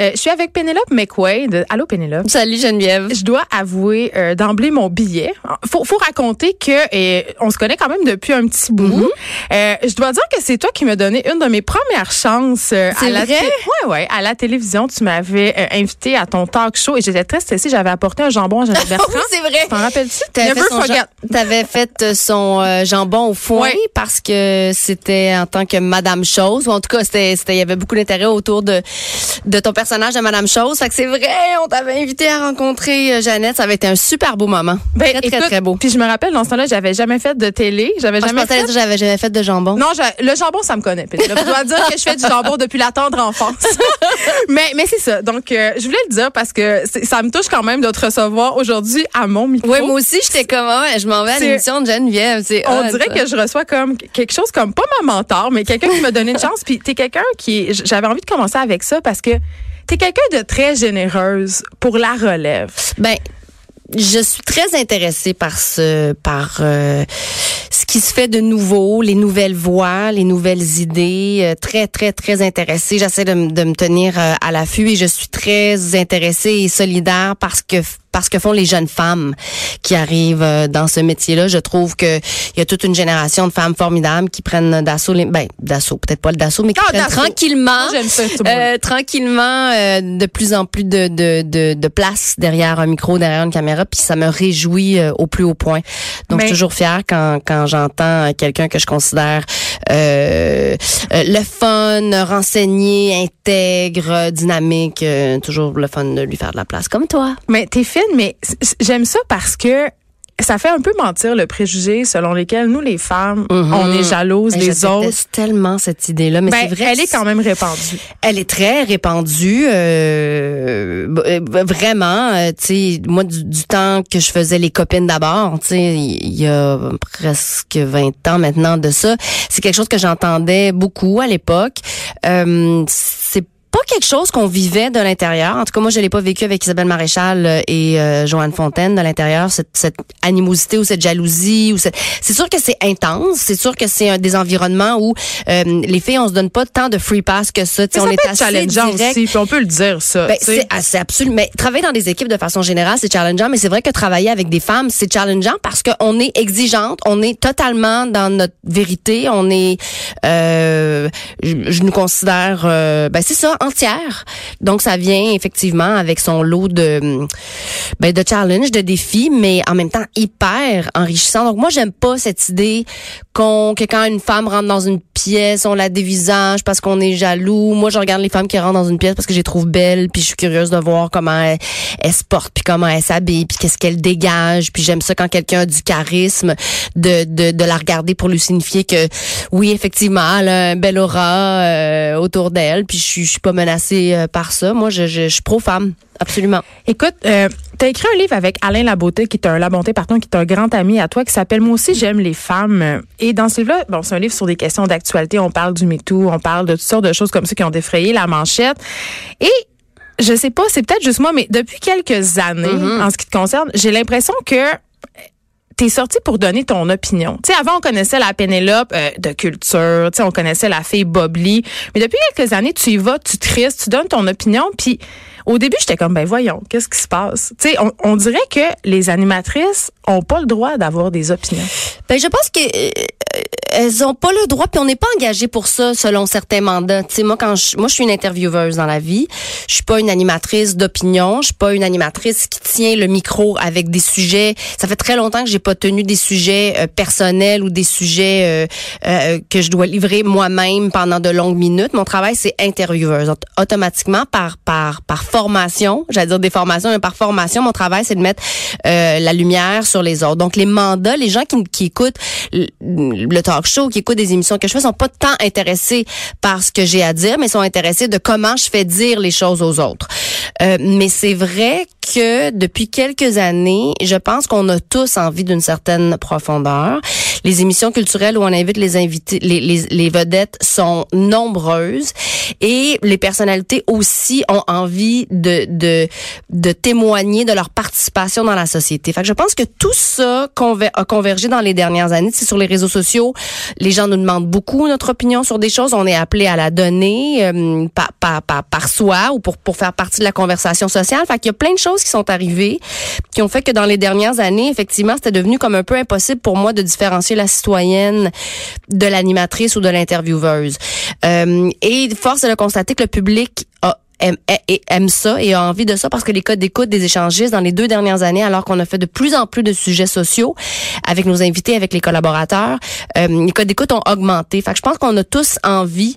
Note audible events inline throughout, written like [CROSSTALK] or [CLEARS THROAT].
Euh, je suis avec Pénélope McQuaid. Allô, Pénélope? Salut Geneviève. Je dois avouer euh, d'emblée mon billet. Faut, faut raconter que euh, on se connaît quand même depuis un petit bout. Euh, je dois dire que c'est toi qui m'as donné une de mes premières chances euh, à la vrai? ouais ouais à la télévision. Tu m'avais invité à ton talk show et j'étais très stressée. J'avais apporté un jambon à Jeannette [LAUGHS] Bertrand. Oui, c'est vrai. T'en rappelles-tu? T'avais fait, son fait jambon au foin Ouais. parce que c'était en tant que Madame Chose. Ou en tout cas, il y avait beaucoup d'intérêt autour de, de ton personnage de Madame Chose. Fait que c'est vrai, on t'avait invité à rencontrer euh, Jeannette. Ça avait été un super beau moment. Ben, très, très, écoute, très beau. Puis je me rappelle dans ce temps-là, j'avais jamais fait de télé. J'avais je jamais pensais fait j'avais jamais fait de jambon. Non, je- le jambon, ça me connaît. Je dois dire que je fais du jambon depuis la tendre enfance. [LAUGHS] mais mais c'est ça. Donc, euh, je voulais le dire parce que ça me touche quand même de te recevoir aujourd'hui à mon micro. Oui, moi aussi, j'étais comme, ah ouais, je m'en vais à l'émission de Geneviève. On dirait ça. que je reçois comme quelque chose comme pas ma mentor, mais quelqu'un qui m'a donné une [LAUGHS] chance. Puis t'es quelqu'un qui, j'avais envie de commencer avec ça parce que t'es quelqu'un de très généreuse pour la relève. Ben, je suis très intéressée par ce, par euh, ce qui se fait de nouveau, les nouvelles voix, les nouvelles idées. euh, très, très, très intéressée. J'essaie de, de me tenir euh, à l'affût et je suis très intéressée et solidaire parce que parce que font les jeunes femmes qui arrivent euh, dans ce métier-là. Je trouve que il y a toute une génération de femmes formidables qui prennent d'assaut, les, ben d'assaut, peut-être pas le d'assaut, mais qui Ah, prennent tranquillement, ça, mot-là. euh, tranquillement, euh, de plus en plus de, de, de, de place derrière un micro, derrière une caméra, puis ça me réjouit euh, au plus haut point. Donc, Mais- je suis toujours fière quand, quand j'entends quelqu'un que je considère euh, le fun, renseigné, intègre, dynamique, euh, toujours le fun de lui faire de la place, comme toi. Mais t'es mais j'aime ça parce que ça fait un peu mentir le préjugé selon lequel nous, les femmes, on est jalouses Ben, des je autres. tellement cette idée-là, mais Ben, c'est vrai. elle est quand même répandue. Elle est très répandue, euh, euh, vraiment. euh, tu sais, moi, du, du temps que je faisais les copines d'abord, tu sais, il y a presque 20 ans maintenant de ça, c'est quelque chose que j'entendais beaucoup à l'époque. Euh, c'est pas quelque chose qu'on vivait de l'intérieur. En tout cas, moi, je l'ai pas vécu avec Isabelle Maréchal euh, et euh, Joanne Fontaine de l'intérieur, cette, cette animosité ou cette jalousie. ou cette- C'est sûr que c'est intense. C'est sûr que c'est un des environnements où euh, les filles, on se donne pas tant de free pass que ça. Ça on peut est être assez challengeant direct. aussi, puis on peut le dire, ça. Ben, c'est assez absolument. Mais travailler dans des équipes de façon générale, c'est challengeant. Mais c'est vrai que travailler avec des femmes, c'est challengeant parce qu'on est exigeante, on est totalement dans notre vérité, on est, euh, je, je nous considère, ben c'est ça, entière. Donc ça vient effectivement avec son lot de, ben de challenge, de défis, mais en même temps hyper enrichissant. Donc moi j'aime pas cette idée qu'on que quand une femme rentre dans une pièce, on la dévisage parce qu'on est jaloux. Moi je regarde les femmes qui rentrent dans une pièce parce que je les trouve belles, puis je suis curieuse de voir comment elles, se portent, puis comment elles s'habillent, puis qu'est-ce qu'elles dégagent. Puis j'aime ça quand quelqu'un a du charisme, de, de, de la regarder pour lui signifier que oui effectivement elle a un bel aura euh, autour d'elle, puis je je suis pas menacée euh, par ça. Moi je, je, je suis pro femme, absolument. Écoute, euh, tu as écrit un livre avec Alain Labonté, qui est un Labonté, pardon, qui est un grand ami à toi, qui s'appelle Moi aussi, j'aime les femmes. Et dans ce livre-là, bon, c'est un livre sur des questions d'actualité. On parle du MeToo, on parle de toutes sortes de choses comme ça qui ont défrayé la manchette. Et je sais pas, c'est peut-être juste moi, mais depuis quelques années, Mm-hmm. en ce qui te concerne, j'ai l'impression que t'es sorti pour donner ton opinion. Tu sais, avant, on connaissait la Pénélope euh, de culture, tu sais, on connaissait la fille Bobly. Mais depuis quelques années, tu y vas, tu tristes, tu donnes ton opinion, puis au début, j'étais comme, ben voyons, qu'est-ce qui se passe? Tu sais, on, on dirait que les animatrices ont pas le droit d'avoir des opinions. Ben, je pense que euh, elles ont pas le droit, puis on n'est pas engagé pour ça selon certains mandats. Tu sais, moi, quand je, moi, je suis une intervieweuse dans la vie. Je suis pas une animatrice d'opinion. Je suis pas une animatrice qui tient le micro avec des sujets. Ça fait très longtemps que j'ai pas tenu des sujets euh, personnels ou des sujets euh, euh, que je dois livrer moi-même pendant de longues minutes. Mon travail, c'est intervieweuse. Aut- Automatiquement, par par par formation, j'allais dire des formations, mais par formation, mon travail, c'est de mettre euh, la lumière sur les autres. Donc, les mandats, les gens qui, qui écoutent le talk show, qui écoutent des émissions que je fais, sont pas tant intéressés par ce que j'ai à dire, mais sont intéressés de comment je fais dire les choses aux autres. Euh, mais c'est vrai que depuis quelques années, je pense qu'on a tous envie d'une certaine profondeur. Les émissions culturelles où on invite les invités, les, les, les vedettes sont nombreuses et les personnalités aussi ont envie de, de, de témoigner de leur participation dans la société. Fait que je pense que tout ça conver a convergé dans les dernières années. C'est sur les réseaux sociaux, les gens nous demandent beaucoup notre opinion sur des choses. On est appelé à la donner euh, par, par, par, par, soi ou pour, pour faire partie de la conversation sociale. Fait qu'il y a plein de choses qui sont arrivées qui ont fait que dans les dernières années, effectivement, c'était devenu comme un peu impossible pour moi de différencier la citoyenne de l'animatrice ou de l'intervieweuse. Euh, et force est de constater que le public aime, ça et a envie de ça parce que les codes d'écoute des échangistes dans les deux dernières années, alors qu'on a fait de plus en plus de sujets sociaux avec nos invités, avec les collaborateurs, euh, les codes d'écoute ont augmenté. Fait que je pense qu'on a tous envie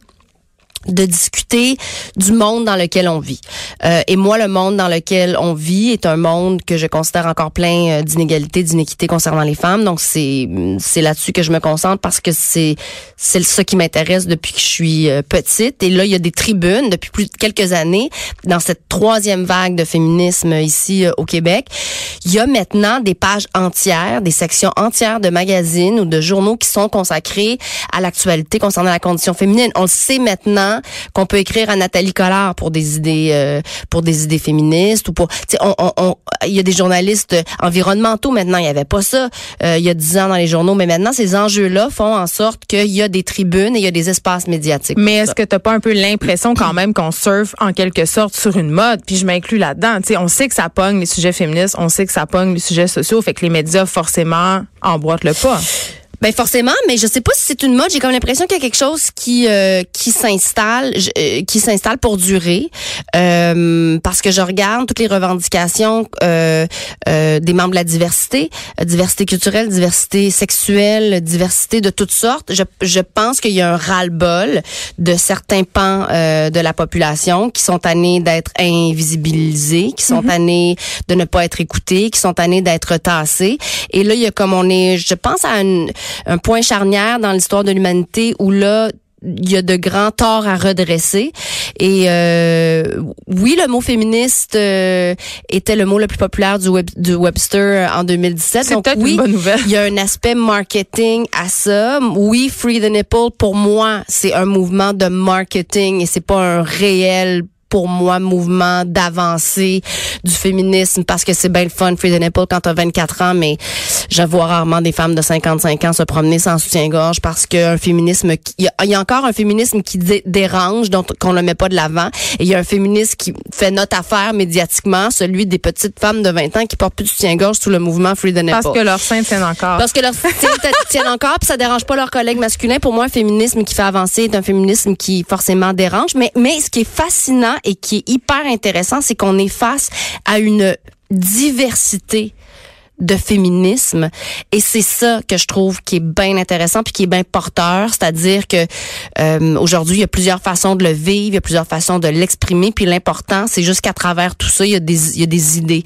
de discuter du monde dans lequel on vit. Euh, et moi, le monde dans lequel on vit est un monde que je considère encore plein euh, d'inégalités, d'inéquités concernant les femmes. Donc c'est c'est là-dessus que je me concentre parce que c'est c'est ça qui m'intéresse depuis que je suis euh, petite. Et là, il y a des tribunes depuis plus de quelques années dans cette troisième vague de féminisme ici au Québec. Il y a maintenant des pages entières, des sections entières de magazines ou de journaux qui sont consacrées à l'actualité concernant la condition féminine. On le sait maintenant qu'on peut écrire à Nathalie Collard pour des idées euh, pour des idées féministes ou pour on, on, on, il y a des journalistes environnementaux maintenant il y avait pas ça euh, il y a dix ans dans les journaux mais maintenant ces enjeux là font en sorte qu'il y a des tribunes et il y a des espaces médiatiques mais est-ce que t'as pas un peu l'impression quand même qu'on surfe en quelque sorte sur une mode? Puis je m'inclus là-dedans tu sais on sait que ça pogne les sujets féministes on sait que ça pogne les sujets sociaux fait que les médias forcément emboîtent le pas ben forcément, mais je sais pas si c'est une mode. J'ai comme l'impression qu'il y a quelque chose qui euh, qui s'installe, euh, qui s'installe pour durer, euh, parce que je regarde toutes les revendications euh, euh, des membres de la diversité, diversité culturelle, diversité sexuelle, diversité de toutes sortes. Je, je pense qu'il y a un ras-le-bol de certains pans de la population qui sont tannés d'être invisibilisés, qui sont mm tannés de ne pas être écoutés, qui sont tannés d'être tassés. Et là, il y a comme on est, je pense à une un point charnière dans l'histoire de l'humanité où là, il y a de grands torts à redresser. Et euh, oui, le mot féministe euh, était le mot le plus populaire du, web, du Webster en 2017. Donc oui, une bonne nouvelle. il y a un aspect marketing à ça. Oui, Free the Nipple, pour moi, c'est un mouvement de marketing et c'est pas un réel pour moi mouvement d'avancée du féminisme parce que c'est bien le fun Free the Nipple quand t'as 24 ans mais je vois rarement des femmes de 55 ans se promener sans soutien-gorge parce qu'un féminisme il y, y, a encore un féminisme qui dérange donc qu'on ne met pas de l'avant et il y a un féminisme qui fait notre affaire médiatiquement celui des petites femmes de 20 ans qui portent plus de soutien-gorge sous le mouvement Free the Nipple parce que leurs seins tiennent encore. Parce que leurs seins [LAUGHS] tiennent encore puis ça dérange pas leurs collègues masculins. Pour moi un féminisme qui fait avancer est un féminisme qui forcément dérange. Mais mais ce qui est fascinant et qui est hyper intéressant, c'est qu'on est face à une diversité de féminisme. Et c'est ça que je trouve qui est bien intéressant puis qui est bien porteur. C'est-à-dire que euh, aujourd'hui il y a plusieurs façons de le vivre il y a plusieurs façons de l'exprimer. Puis l'important c'est juste qu'à travers tout ça il y a des il y a des idées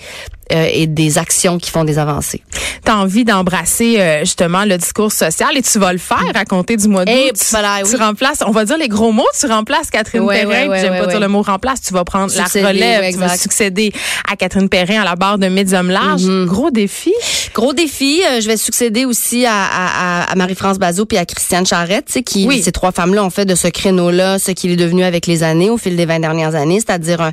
euh, et des actions qui font des avancées. Tu as envie d'embrasser euh, justement le discours social et tu vas le faire à compter du mois d'août. Eh, tu, voilà, tu remplaces, on va dire les gros mots, tu remplaces Catherine Ouais, Perrin, ouais, ouais, j'aime pas dire le mot remplace, tu vas prendre Succéder, la relève, tu vas succéder à Catherine Perrin à la barre de Médium Large. Mhm. Gros défi. Gros défi, euh, je vais succéder aussi à, à, à- à Marie-France Bazot puis à Christiane Charrette, qui Oui. ces trois femmes-là ont fait de ce créneau-là ce qu'il est devenu avec les années, au fil des 20 dernières années, c'est-à-dire un,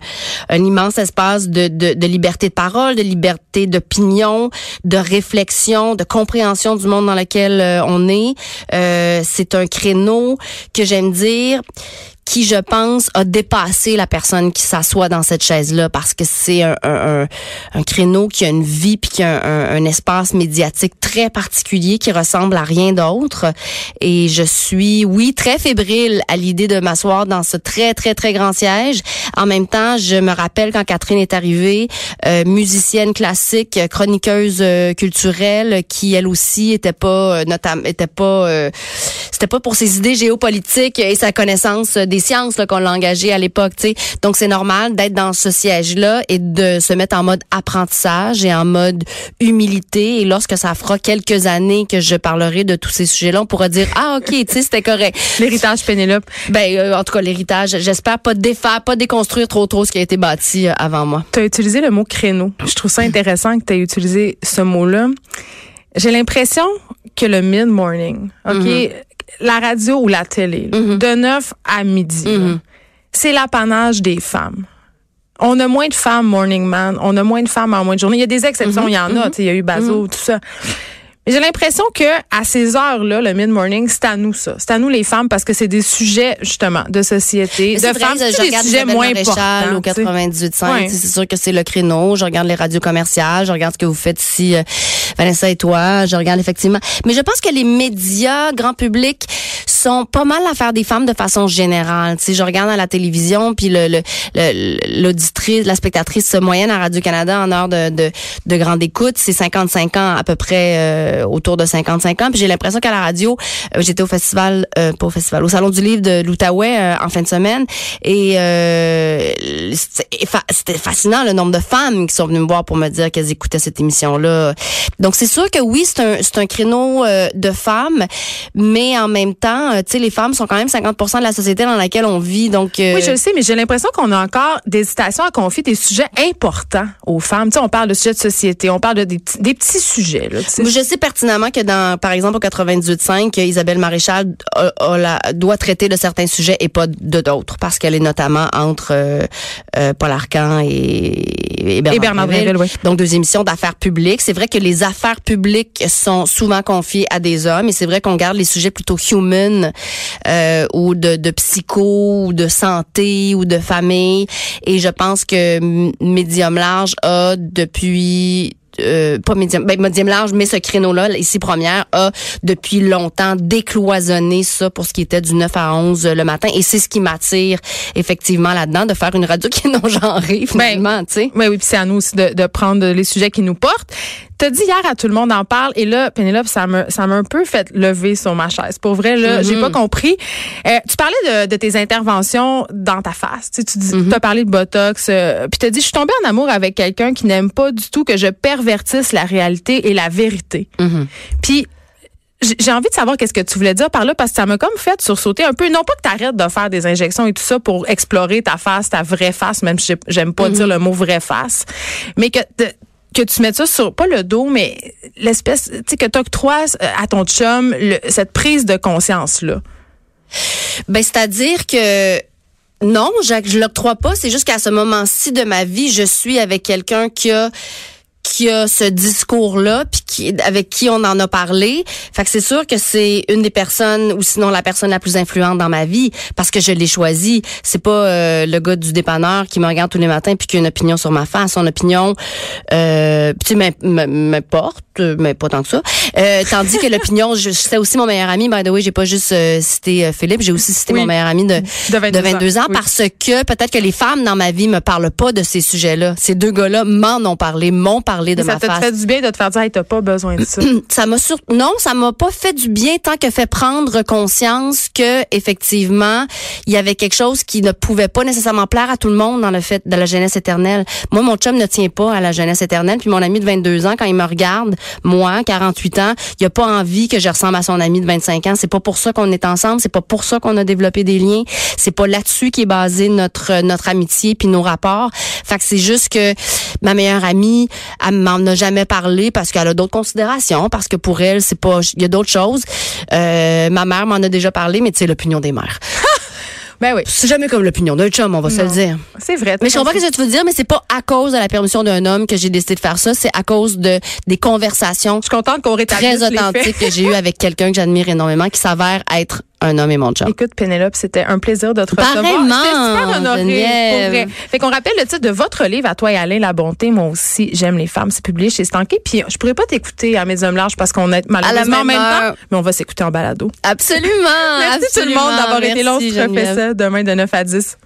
un immense espace de, de, de liberté de parole, de liberté d'opinion, de réflexion, de compréhension du monde dans lequel euh, on est. Euh, c'est un créneau que j'aime dire qui, je pense, a dépassé la personne qui s'assoit dans cette chaise-là parce que c'est un, un, un, créneau qui a une vie puis qui a un espace médiatique très particulier qui ressemble à rien d'autre. Et je suis, oui, très fébrile à l'idée de m'asseoir dans ce très, très, très grand siège. En même temps, je me rappelle quand Catherine est arrivée, euh, musicienne classique, chroniqueuse euh, culturelle, qui elle aussi était pas, euh, notamment, était pas, euh, c'était pas pour ses idées géopolitiques et sa connaissance des sciences là, qu'on l'a engagée à l'époque. tu sais. Donc c'est normal d'être dans ce siège-là et de se mettre en mode apprentissage et en mode humilité. Et lorsque ça fera quelques années que je parlerai de tous ces sujets-là, on pourra dire ah ok, tu sais c'était correct. [LAUGHS] L'héritage Pénélope. Ben euh, en tout cas l'héritage, j'espère pas défaire, pas déconstruire trop trop ce qui a été bâti euh, avant moi. Tu as utilisé le mot créneau. Je trouve ça intéressant que tu aies utilisé ce mot-là. J'ai l'impression que le mid-morning, OK, Mhm. La radio ou la télé, là, de 9 à midi, là, Mhm. c'est l'apanage des femmes. On a moins de femmes morning man, on a moins de femmes en moins de journée. Il y a des exceptions, Mhm. il y en a, tu sais, il y a eu Bazo, tout ça. J'ai l'impression que à ces heures-là, le mid-morning, c'est à nous ça. C'est à nous les femmes parce que c'est des sujets justement de société, de vrai, femmes, je c'est des regarde sujets moins importants. au tu sais. 98.5. Ouais. tu sais, C'est sûr que c'est le créneau. Je regarde les radios commerciales. Je regarde ce que vous faites ici, euh, Vanessa et toi. Je regarde effectivement. Mais je pense que les médias, grand public, sont pas mal à faire des femmes de façon générale. Tu sais, je regarde à la télévision, puis le, le, le- l'auditrice, la spectatrice moyenne à Radio-Canada en heure de, de, de grande écoute, c'est 55 ans à peu près, euh, autour de 55 ans. Puis j'ai l'impression qu'à la radio, euh, j'étais au festival, euh, pas au festival, au Salon du Livre de l'Outaouais euh, en fin de semaine. Et euh, c'était fa- c'était fascinant le nombre de femmes qui sont venues me voir pour me dire qu'elles écoutaient cette émission-là. Donc c'est sûr que oui, c'est un, c'est un créneau euh, de femmes, mais en même temps, euh, tu sais, les femmes sont quand même 50% de la société dans laquelle on vit. Donc euh, Oui, je le sais, mais j'ai l'impression qu'on a encore des hésitations à confier des sujets importants aux femmes. Tu sais, on parle de sujets de société, on parle de des, petits- des petits sujets. Là, Je sais pertinemment que dans, par exemple, au 98.5, que Isabelle Maréchal a- a la- doit traiter de certains sujets et pas de d'autres, parce qu'elle est notamment entre euh, euh, Paul Arcan et, et Bernard, Et Bernard oui. Donc, deux émissions d'affaires publiques. C'est vrai que les affaires publiques sont souvent confiées à des hommes, et c'est vrai qu'on garde les sujets plutôt human euh, ou de, de psycho, ou de santé, ou de famille. Et je pense que Medium Large a depuis euh, pas médium, ben, médium large, mais ce créneau-là, ici première, a depuis longtemps décloisonné ça pour ce qui était du 9 à 11 le matin. Et c'est ce qui m'attire effectivement là-dedans, de faire une radio [LAUGHS] qui est non-genrée, finalement, tu sais. Oui, oui, puis c'est à nous aussi de, de prendre les sujets qui nous portent. T'as dit hier à tout le monde en parle et là, Pénélope, ça m'a ça un peu fait lever sur ma chaise. Pour vrai, là, j'ai pas compris. Euh, tu parlais de, de tes interventions dans ta face. Tu sais, tu dis, as parlé de Botox, euh, puis t'as dit, je suis tombée en amour avec quelqu'un qui n'aime pas du tout que je pervertisse la réalité et la vérité. Puis j'ai envie de savoir qu'est-ce que tu voulais dire par là parce que ça m'a comme fait sursauter un peu. Non pas que tu arrêtes de faire des injections et tout ça pour explorer ta face, ta vraie face, même si j'ai- j'aime pas dire le mot vraie face, mais que que tu mettes ça sur pas le dos mais l'espèce tu sais que tu octroies à ton chum cette prise de conscience là. Ben, c'est-à-dire que non, je, je l'octroie pas. C'est juste qu'à ce moment-ci de ma vie, je suis avec quelqu'un qui a qui a ce discours-là, puis qui, avec qui on en a parlé. Fait que c'est sûr que c'est une des personnes, ou sinon la personne la plus influente dans ma vie, parce que je l'ai choisi. C'est pas euh, le gars du dépanneur qui me regarde tous les matins puis qui a une opinion sur ma face. Son opinion, euh, tu m'importe, mais pas tant que ça. Euh, tandis que l'opinion, je c'est aussi mon meilleur ami. By the way, j'ai pas juste euh, cité euh, Philippe, j'ai aussi cité Oui. mon meilleur ami de, De 22 de 22 ans, ans, oui. parce que peut-être que les femmes dans ma vie me parlent pas de ces sujets-là. Ces deux gars-là m'en ont parlé, m'ont parlé de ça face. fait du bien de te faire dire hey, t'as pas besoin de ça. [CLEARS THROAT] ça m'a sur non, ça m'a pas fait du bien tant que fait prendre conscience que effectivement, il y avait quelque chose qui ne pouvait pas nécessairement plaire à tout le monde dans le fait de la jeunesse éternelle. Moi mon chum ne tient pas à la jeunesse éternelle, puis mon ami de 22 ans quand il me regarde, moi 48 ans, il a pas envie que je ressemble à son ami de 25 ans, c'est pas pour ça qu'on est ensemble, c'est pas pour ça qu'on a développé des liens, c'est pas là-dessus qui est basé notre notre amitié puis nos rapports. Fait que c'est juste que ma meilleure amie, elle m'en a jamais parlé parce qu'elle a d'autres considérations, parce que pour elle, c'est pas, il y a d'autres choses. Euh, ma mère m'en a déjà parlé, mais tu sais, l'opinion des mères. [LAUGHS] ben oui, C'est jamais comme l'opinion d'un chum, on va se le dire. c'est vrai. Mais je comprends ce que tu veux dire, mais c'est pas à cause de la permission d'un homme que j'ai décidé de faire ça, c'est à cause de des conversations Je suis contente qu'on rétablisse très authentiques que j'ai eues avec quelqu'un que j'admire énormément, qui s'avère être un homme et mon chum. Écoute, Pénélope, c'était un plaisir de te recevoir. Super honorée. Fait qu'on rappelle le titre de votre livre, à toi et Alain La Bonté. Moi aussi, j'aime les femmes. C'est publié chez Stanké. Puis je pourrais pas t'écouter à mes hommes larges parce qu'on est malheureusement en même temps, mais on va s'écuter en balado. Absolument. [LAUGHS] Merci tout le monde d'avoir été là. On se refait ça demain de 9 à 10.